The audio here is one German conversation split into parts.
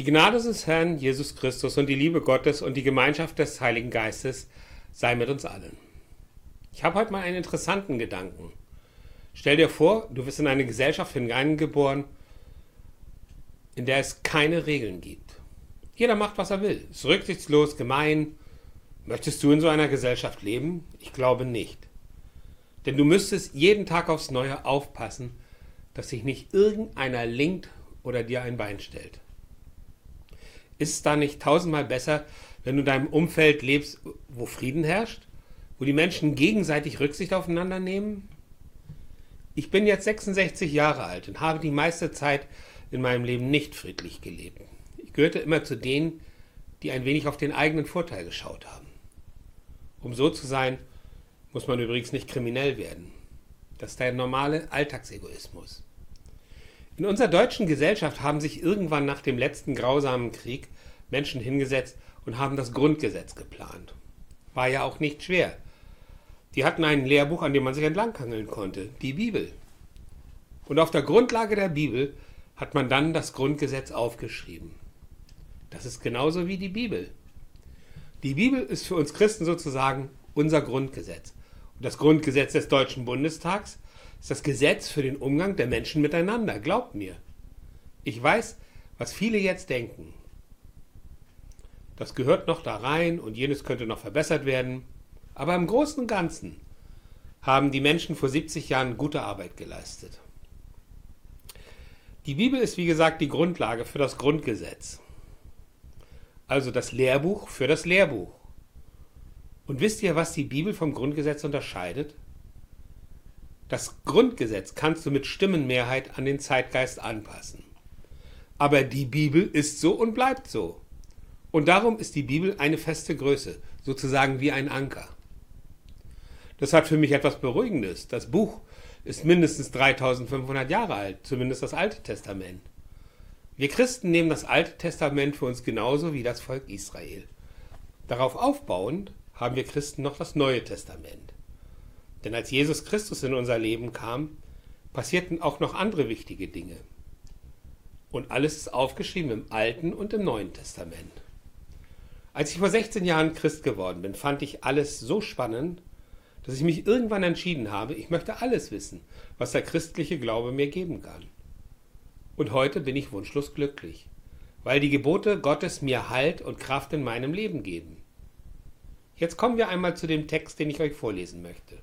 Die Gnade des Herrn Jesus Christus und die Liebe Gottes und die Gemeinschaft des Heiligen Geistes sei mit uns allen. Ich habe heute mal einen interessanten Gedanken. Stell dir vor, du wirst in eine Gesellschaft hineingeboren, in der es keine Regeln gibt. Jeder macht, was er will. Ist rücksichtslos, gemein. Möchtest du in so einer Gesellschaft leben? Ich glaube nicht. Denn du müsstest jeden Tag aufs Neue aufpassen, dass sich nicht irgendeiner linkt oder dir ein Bein stellt. Ist es da nicht tausendmal besser, wenn du in deinem Umfeld lebst, wo Frieden herrscht? Wo die Menschen gegenseitig Rücksicht aufeinander nehmen? Ich bin jetzt 66 Jahre alt und habe die meiste Zeit in meinem Leben nicht friedlich gelebt. Ich gehörte immer zu denen, die ein wenig auf den eigenen Vorteil geschaut haben. Um so zu sein, muss man übrigens nicht kriminell werden. Das ist der normale Alltagsegoismus. In unserer deutschen Gesellschaft haben sich irgendwann nach dem letzten grausamen Krieg Menschen hingesetzt und haben das Grundgesetz geplant. War ja auch nicht schwer. Die hatten ein Lehrbuch, an dem man sich entlanghangeln konnte, die Bibel. Und auf der Grundlage der Bibel hat man dann das Grundgesetz aufgeschrieben. Das ist genauso wie die Bibel. Die Bibel ist für uns Christen sozusagen unser Grundgesetz. Und das Grundgesetz des Deutschen Bundestags ist das Gesetz für den Umgang der Menschen miteinander. Glaubt mir. Ich weiß, was viele jetzt denken. Das gehört noch da rein und jenes könnte noch verbessert werden. Aber im Großen und Ganzen haben die Menschen vor 70 Jahren gute Arbeit geleistet. Die Bibel ist wie gesagt die Grundlage für das Grundgesetz. Also das Lehrbuch für das Lehrbuch. Und wisst ihr, was die Bibel vom Grundgesetz unterscheidet? Das Grundgesetz kannst du mit Stimmenmehrheit an den Zeitgeist anpassen. Aber die Bibel ist so und bleibt so. Und darum ist die Bibel eine feste Größe, sozusagen wie ein Anker. Das hat für mich etwas Beruhigendes. Das Buch ist mindestens 3500 Jahre alt, zumindest das Alte Testament. Wir Christen nehmen das Alte Testament für uns genauso wie das Volk Israel. Darauf aufbauend haben wir Christen noch das Neue Testament. Denn als Jesus Christus in unser Leben kam, passierten auch noch andere wichtige Dinge. Und alles ist aufgeschrieben im Alten und im Neuen Testament. Als ich vor 16 Jahren Christ geworden bin, fand ich alles so spannend, dass ich mich irgendwann entschieden habe, ich möchte alles wissen, was der christliche Glaube mir geben kann. Und heute bin ich wunschlos glücklich, weil die Gebote Gottes mir Halt und Kraft in meinem Leben geben. Jetzt kommen wir einmal zu dem Text, den ich euch vorlesen möchte.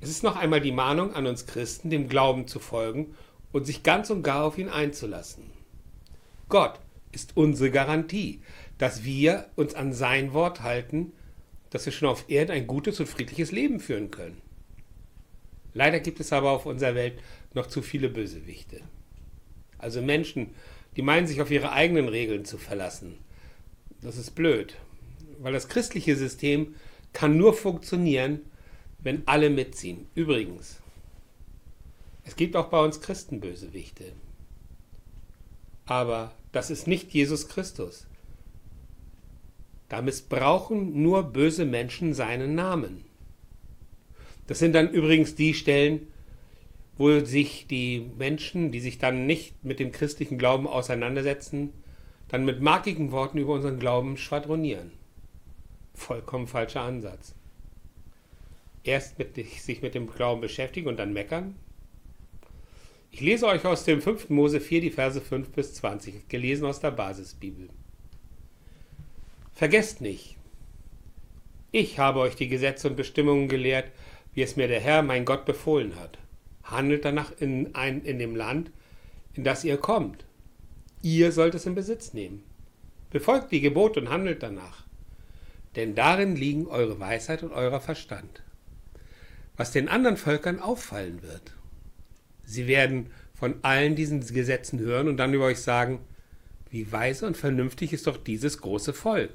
Es ist noch einmal die Mahnung an uns Christen, dem Glauben zu folgen und sich ganz und gar auf ihn einzulassen. Gott ist unsere Garantie, dass wir uns an sein Wort halten, dass wir schon auf Erden ein gutes und friedliches Leben führen können. Leider gibt es aber auf unserer Welt noch zu viele Bösewichte. Also Menschen, die meinen, sich auf ihre eigenen Regeln zu verlassen. Das ist blöd, weil das christliche System kann nur funktionieren, wenn alle mitziehen. Übrigens, es gibt auch bei uns Christen Bösewichte. Aber das ist nicht Jesus Christus. Da missbrauchen nur böse Menschen seinen Namen. Das sind dann übrigens die Stellen, wo sich die Menschen, die sich dann nicht mit dem christlichen Glauben auseinandersetzen, dann mit markigen Worten über unseren Glauben schwadronieren. Vollkommen falscher Ansatz. Erst mit, sich mit dem Glauben beschäftigen und dann meckern? Ich lese euch aus dem 5. Mose 4 die Verse 5 bis 20, gelesen aus der Basisbibel. Vergesst nicht, ich habe euch die Gesetze und Bestimmungen gelehrt, wie es mir der Herr, mein Gott, befohlen hat. Handelt danach in, ein, in dem Land, in das ihr kommt. Ihr sollt es in Besitz nehmen. Befolgt die Gebote und handelt danach. Denn darin liegen eure Weisheit und eurer Verstand. Was den anderen Völkern auffallen wird. Sie werden von allen diesen Gesetzen hören und dann über euch sagen, wie weise und vernünftig ist doch dieses große Volk.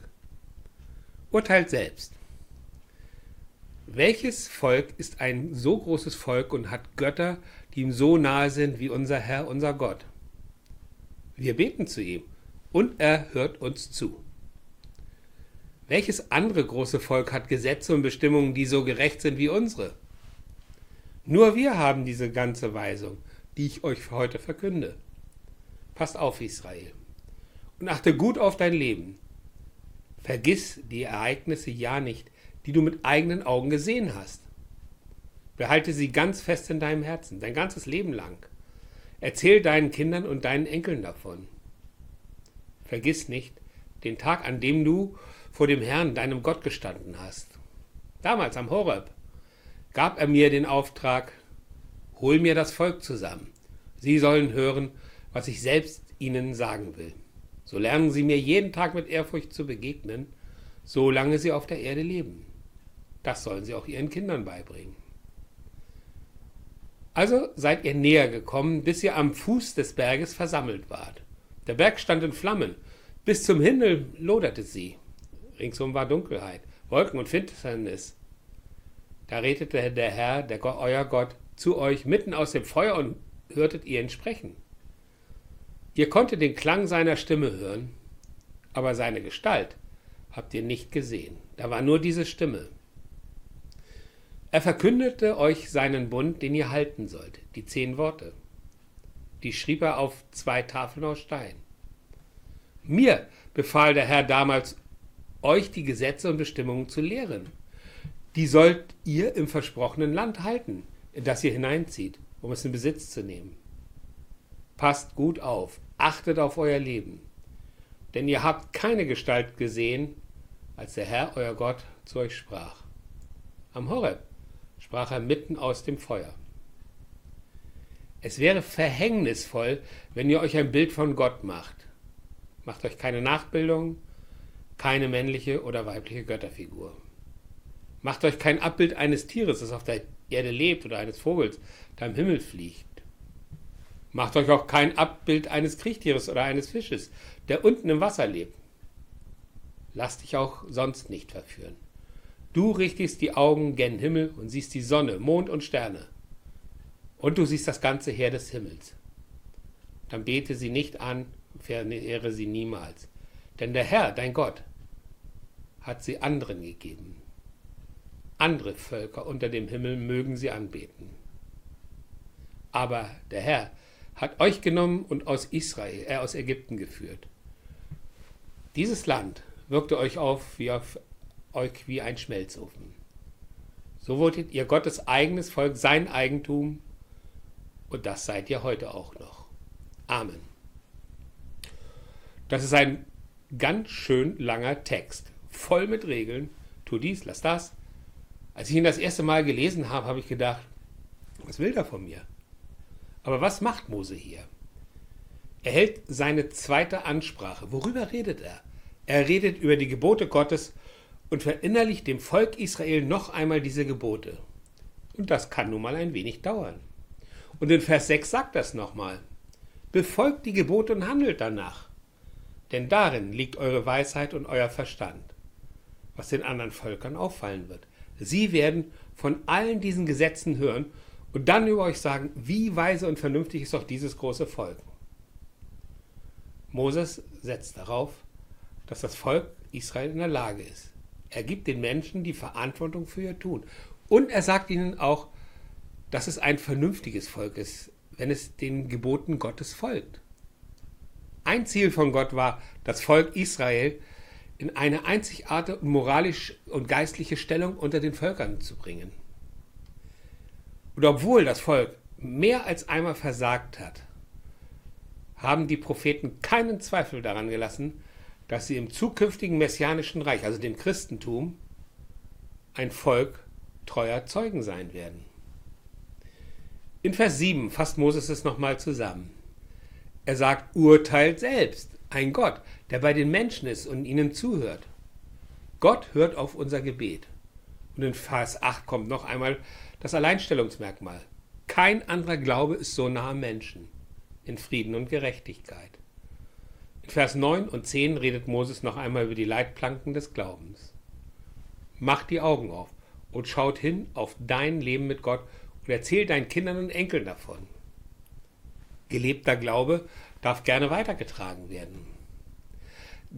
Urteilt selbst. Welches Volk ist ein so großes Volk und hat Götter, die ihm so nahe sind wie unser Herr, unser Gott? Wir beten zu ihm und er hört uns zu. Welches andere große Volk hat Gesetze und Bestimmungen, die so gerecht sind wie unsere? Nur wir haben diese ganze Weisung, die ich euch heute verkünde. Passt auf, Israel. und achte gut auf dein Leben. Vergiss die Ereignisse ja nicht, die du mit eigenen Augen gesehen hast. Behalte sie ganz fest in deinem Herzen, dein ganzes Leben lang. Erzähl deinen Kindern und deinen Enkeln davon. Vergiss nicht den Tag, an dem du vor dem Herrn, deinem Gott, gestanden hast. Damals am Horeb gab er mir den Auftrag, hol mir das Volk zusammen. Sie sollen hören, was ich selbst ihnen sagen will. So lernen sie mir jeden Tag mit Ehrfurcht zu begegnen, solange sie auf der Erde leben. Das sollen sie auch ihren Kindern beibringen. Also seid ihr näher gekommen, bis ihr am Fuß des Berges versammelt wart. Der Berg stand in Flammen, bis zum Himmel loderte sie. Ringsum war Dunkelheit, Wolken und Finsternis. Da redete der Herr, der euer Gott, zu euch mitten aus dem Feuer und hörtet ihr ihn sprechen. Ihr konntet den Klang seiner Stimme hören, aber seine Gestalt habt ihr nicht gesehen. Da war nur diese Stimme. Er verkündete euch seinen Bund, den ihr halten sollt, die zehn Worte. Die schrieb er auf zwei Tafeln aus Stein. Mir befahl der Herr damals, euch die Gesetze und Bestimmungen zu lehren. Die sollt ihr im versprochenen Land halten, in das ihr hineinzieht, um es in Besitz zu nehmen. Passt gut auf, achtet auf euer Leben, denn ihr habt keine Gestalt gesehen, als der Herr, euer Gott, zu euch sprach. Am Horeb sprach er mitten aus dem Feuer. Es wäre verhängnisvoll, wenn ihr euch ein Bild von Gott macht. Macht euch keine Nachbildung, keine männliche oder weibliche Götterfigur. Macht euch kein Abbild eines Tieres, das auf der Erde lebt, oder eines Vogels, der im Himmel fliegt. Macht euch auch kein Abbild eines Kriechtieres oder eines Fisches, der unten im Wasser lebt. Lass dich auch sonst nicht verführen. Du richtest die Augen gen Himmel und siehst die Sonne, Mond und Sterne. Und du siehst das ganze Heer des Himmels. Dann bete sie nicht an, verehre sie niemals. Denn der Herr, dein Gott, hat sie anderen gegeben. Andere Völker unter dem Himmel mögen sie anbeten. Aber der Herr hat euch genommen und aus Israel, äh, aus Ägypten geführt. Dieses Land wirkte euch auf wie auf euch wie ein Schmelzofen. So wurdet ihr Gottes eigenes Volk, sein Eigentum, und das seid ihr heute auch noch. Amen. Das ist ein ganz schön langer Text, voll mit Regeln. Tu dies, lass das. Als ich ihn das erste Mal gelesen habe, habe ich gedacht, was will er von mir? Aber was macht Mose hier? Er hält seine zweite Ansprache. Worüber redet er? Er redet über die Gebote Gottes und verinnerlicht dem Volk Israel noch einmal diese Gebote. Und das kann nun mal ein wenig dauern. Und in Vers 6 sagt das nochmal. Befolgt die Gebote und handelt danach. Denn darin liegt eure Weisheit und euer Verstand, was den anderen Völkern auffallen wird. Sie werden von allen diesen Gesetzen hören und dann über euch sagen, wie weise und vernünftig ist doch dieses große Volk. Moses setzt darauf, dass das Volk Israel in der Lage ist. Er gibt den Menschen die Verantwortung für ihr Tun. Und er sagt ihnen auch, dass es ein vernünftiges Volk ist, wenn es den Geboten Gottes folgt. Ein Ziel von Gott war, das Volk Israel in eine einzigartige moralisch und geistliche Stellung unter den Völkern zu bringen. Und obwohl das Volk mehr als einmal versagt hat, haben die Propheten keinen Zweifel daran gelassen, dass sie im zukünftigen messianischen Reich, also dem Christentum, ein Volk treuer Zeugen sein werden. In Vers 7 fasst Moses es nochmal zusammen. Er sagt, urteilt selbst, ein Gott, der bei den Menschen ist und ihnen zuhört. Gott hört auf unser Gebet. Und in Vers 8 kommt noch einmal das Alleinstellungsmerkmal. Kein anderer Glaube ist so nah am Menschen, in Frieden und Gerechtigkeit. In Vers 9 und 10 redet Moses noch einmal über die Leitplanken des Glaubens. Macht die Augen auf und schaut hin auf dein Leben mit Gott und erzählt deinen Kindern und Enkeln davon. Gelebter Glaube darf gerne weitergetragen werden.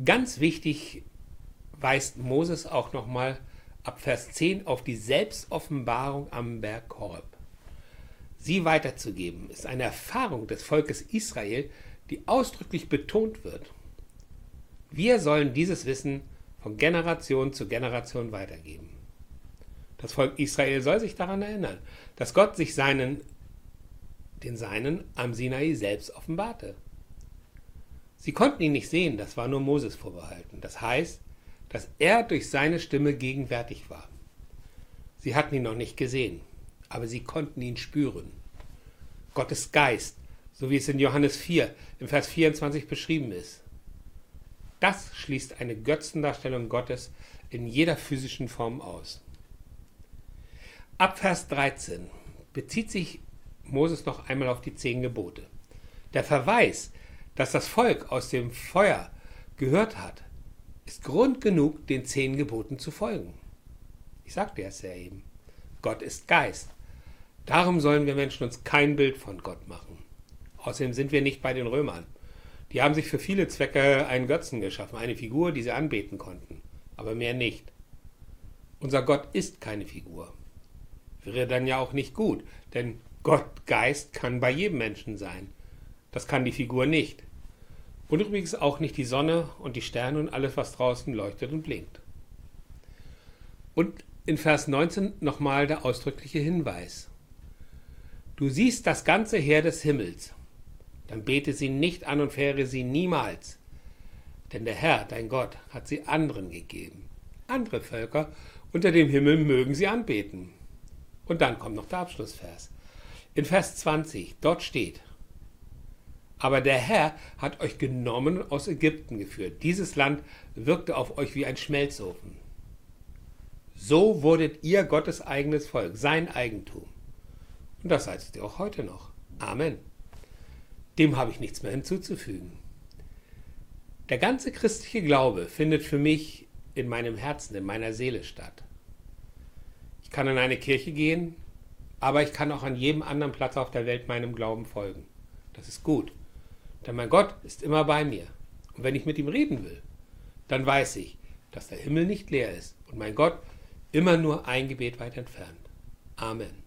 Ganz wichtig weist Moses auch nochmal ab Vers 10 auf die Selbstoffenbarung am Berg Horeb. Sie weiterzugeben ist eine Erfahrung des Volkes Israel, die ausdrücklich betont wird. Wir sollen dieses Wissen von Generation zu Generation weitergeben. Das Volk Israel soll sich daran erinnern, dass Gott sich seinen, den Seinen am Sinai selbst offenbarte. Sie konnten ihn nicht sehen, das war nur Moses vorbehalten. Das heißt, dass er durch seine Stimme gegenwärtig war. Sie hatten ihn noch nicht gesehen, aber sie konnten ihn spüren. Gottes Geist, so wie es in Johannes 4 im Vers 24 beschrieben ist. Das schließt eine Götzendarstellung Gottes in jeder physischen Form aus. Ab Vers 13 bezieht sich Moses noch einmal auf die zehn Gebote. Der Verweis, dass das Volk aus dem Feuer gehört hat, ist Grund genug, den zehn Geboten zu folgen. Ich sagte es ja eben. Gott ist Geist. Darum sollen wir Menschen uns kein Bild von Gott machen. Außerdem sind wir nicht bei den Römern. Die haben sich für viele Zwecke einen Götzen geschaffen, eine Figur, die sie anbeten konnten, aber mehr nicht. Unser Gott ist keine Figur. Wäre dann ja auch nicht gut, denn Gott Geist kann bei jedem Menschen sein. Das kann die Figur nicht. Und übrigens auch nicht die Sonne und die Sterne und alles, was draußen leuchtet und blinkt. Und in Vers 19 nochmal der ausdrückliche Hinweis. Du siehst das ganze Heer des Himmels, dann bete sie nicht an und fähre sie niemals. Denn der Herr, dein Gott, hat sie anderen gegeben. Andere Völker unter dem Himmel mögen sie anbeten. Und dann kommt noch der Abschlussvers. In Vers 20, dort steht, aber der Herr hat euch genommen und aus Ägypten geführt. Dieses Land wirkte auf euch wie ein Schmelzofen. So wurdet ihr Gottes eigenes Volk, sein Eigentum. Und das seid ihr auch heute noch. Amen. Dem habe ich nichts mehr hinzuzufügen. Der ganze christliche Glaube findet für mich in meinem Herzen, in meiner Seele statt. Ich kann in eine Kirche gehen, aber ich kann auch an jedem anderen Platz auf der Welt meinem Glauben folgen. Das ist gut. Denn mein Gott ist immer bei mir. Und wenn ich mit ihm reden will, dann weiß ich, dass der Himmel nicht leer ist und mein Gott immer nur ein Gebet weit entfernt. Amen.